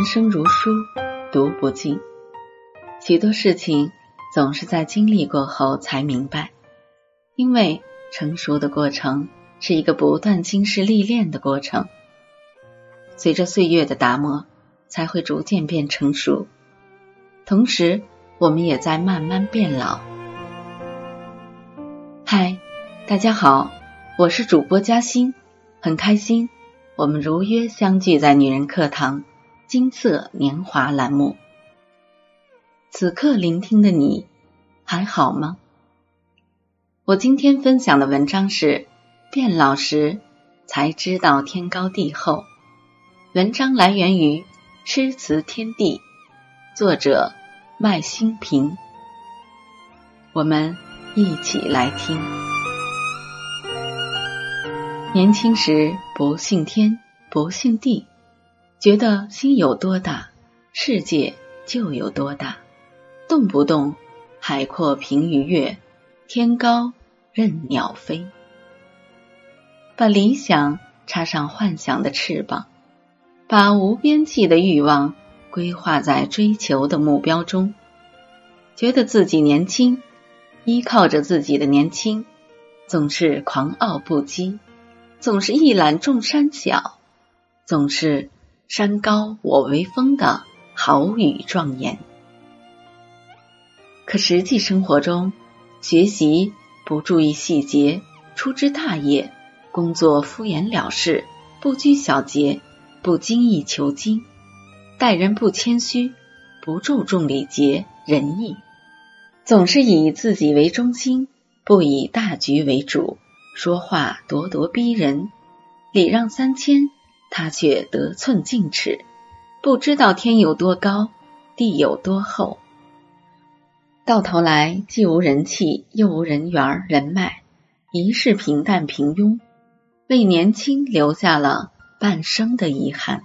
人生如书，读不尽。许多事情总是在经历过后才明白，因为成熟的过程是一个不断经世历练的过程。随着岁月的打磨，才会逐渐变成熟。同时，我们也在慢慢变老。嗨，大家好，我是主播嘉欣，很开心我们如约相聚在女人课堂。金色年华栏目，此刻聆听的你还好吗？我今天分享的文章是《变老时才知道天高地厚》，文章来源于诗词天地，作者麦新平。我们一起来听。年轻时不信天，不信地。觉得心有多大，世界就有多大，动不动海阔凭鱼跃，天高任鸟飞。把理想插上幻想的翅膀，把无边际的欲望规划在追求的目标中，觉得自己年轻，依靠着自己的年轻，总是狂傲不羁，总是一览众山小，总是。山高我为峰的豪语壮言，可实际生活中，学习不注意细节，粗枝大叶；工作敷衍了事，不拘小节，不精益求精；待人不谦虚，不注重礼节仁义；总是以自己为中心，不以大局为主；说话咄咄逼人，礼让三千。他却得寸进尺，不知道天有多高，地有多厚。到头来，既无人气，又无人缘人脉，一世平淡平庸，为年轻留下了半生的遗憾。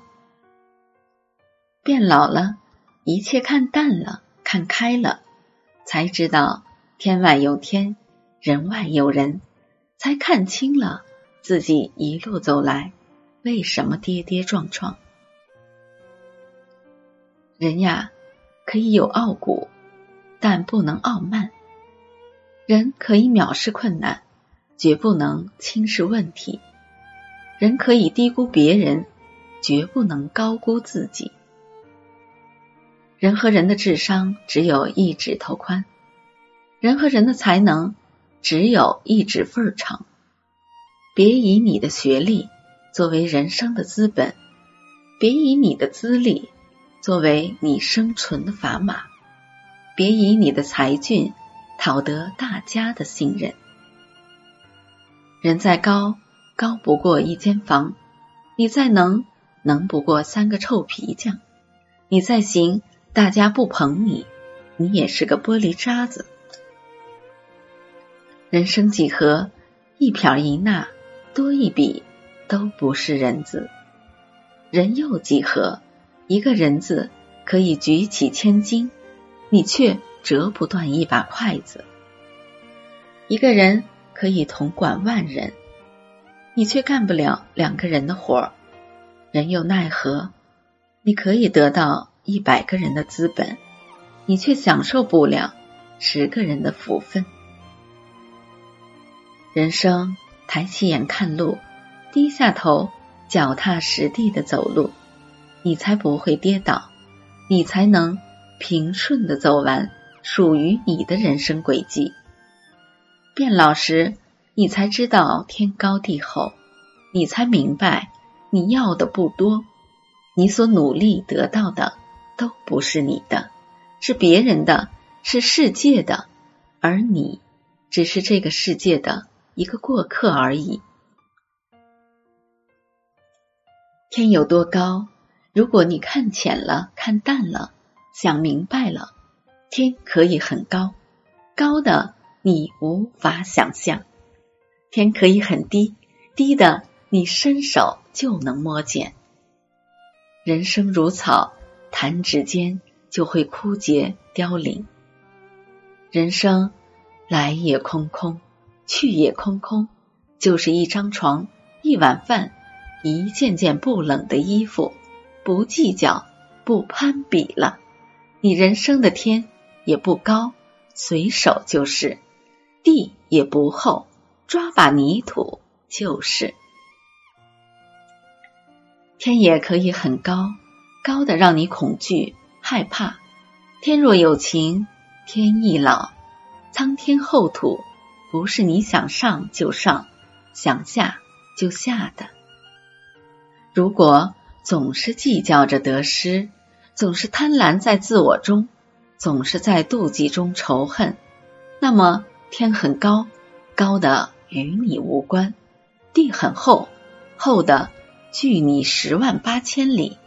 变老了，一切看淡了，看开了，才知道天外有天，人外有人，才看清了自己一路走来。为什么跌跌撞撞？人呀，可以有傲骨，但不能傲慢；人可以藐视困难，绝不能轻视问题；人可以低估别人，绝不能高估自己。人和人的智商只有一指头宽，人和人的才能只有一指缝长。别以你的学历。作为人生的资本，别以你的资历作为你生存的砝码，别以你的才俊讨得大家的信任。人再高，高不过一间房；你再能，能不过三个臭皮匠；你再行，大家不捧你，你也是个玻璃渣子。人生几何，一撇一捺多一笔。都不是人字，人又几何？一个人字可以举起千斤，你却折不断一把筷子；一个人可以统管万人，你却干不了两个人的活。人又奈何？你可以得到一百个人的资本，你却享受不了十个人的福分。人生，抬起眼看路。低下头，脚踏实地的走路，你才不会跌倒，你才能平顺的走完属于你的人生轨迹。变老时，你才知道天高地厚，你才明白你要的不多，你所努力得到的都不是你的，是别人的，是世界的，而你只是这个世界的一个过客而已。天有多高？如果你看浅了、看淡了、想明白了，天可以很高，高的你无法想象；天可以很低，低的你伸手就能摸见。人生如草，弹指间就会枯竭凋零。人生来也空空，去也空空，就是一张床，一碗饭。一件件不冷的衣服，不计较，不攀比了，你人生的天也不高，随手就是；地也不厚，抓把泥土就是。天也可以很高，高的让你恐惧害怕。天若有情天亦老，苍天厚土不是你想上就上，想下就下的。如果总是计较着得失，总是贪婪在自我中，总是在妒忌中仇恨，那么天很高，高的与你无关；地很厚，厚的距你十万八千里，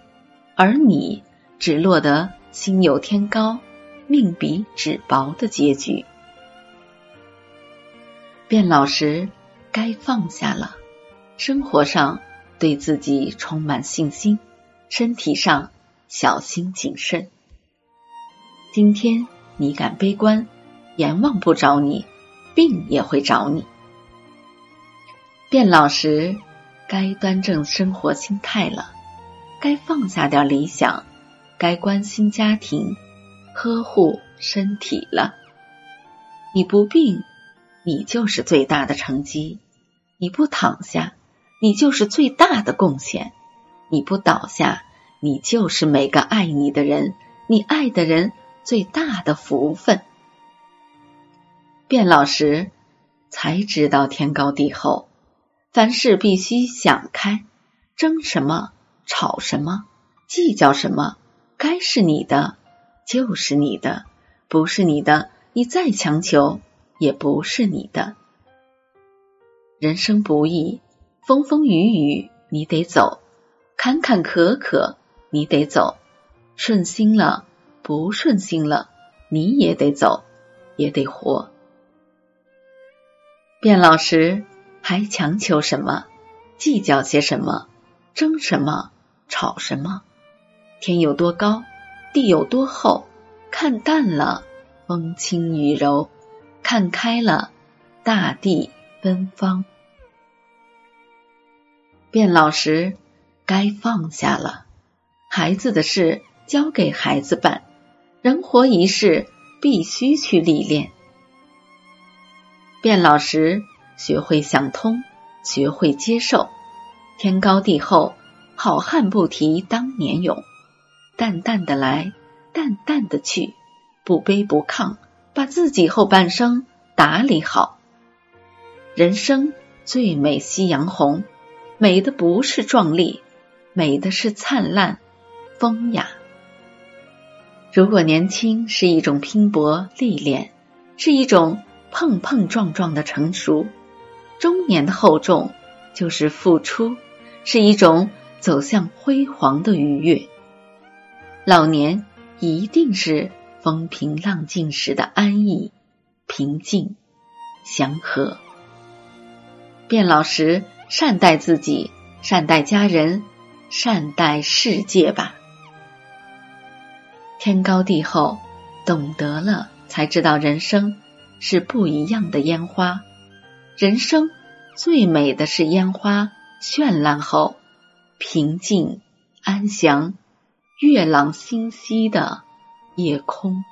而你只落得心有天高，命比纸薄的结局。变老时，该放下了，生活上。对自己充满信心，身体上小心谨慎。今天你敢悲观，阎王不找你，病也会找你。变老时，该端正生活心态了，该放下点理想，该关心家庭，呵护身体了。你不病，你就是最大的成绩；你不躺下。你就是最大的贡献，你不倒下，你就是每个爱你的人，你爱的人最大的福分。变老时才知道天高地厚，凡事必须想开，争什么，吵什么，计较什么，该是你的就是你的，不是你的，你再强求也不是你的。人生不易。风风雨雨你得走，坎坎坷坷你得走，顺心了不顺心了你也得走，也得活。变老时还强求什么？计较些什么？争什么？吵什么？天有多高，地有多厚？看淡了，风轻雨柔；看开了，大地芬芳。变老时，该放下了。孩子的事交给孩子办，人活一世必须去历练。变老时，学会想通，学会接受。天高地厚，好汉不提当年勇。淡淡的来，淡淡的去，不卑不亢，把自己后半生打理好。人生最美夕阳红。美的不是壮丽，美的是灿烂、风雅。如果年轻是一种拼搏历练，是一种碰碰撞撞的成熟，中年的厚重就是付出，是一种走向辉煌的愉悦。老年一定是风平浪静时的安逸、平静、祥和。变老时。善待自己，善待家人，善待世界吧。天高地厚，懂得了才知道人生是不一样的烟花。人生最美的是烟花绚烂后，平静安详、月朗星稀的夜空。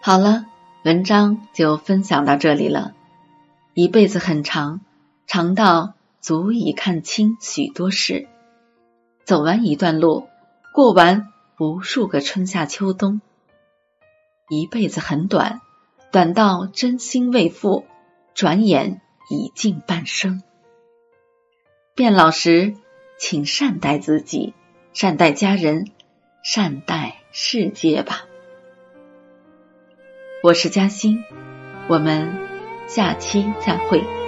好了，文章就分享到这里了。一辈子很长，长到足以看清许多事。走完一段路，过完无数个春夏秋冬。一辈子很短，短到真心未付，转眼已近半生。变老时，请善待自己，善待家人，善待世界吧。我是嘉欣，我们。下期再会。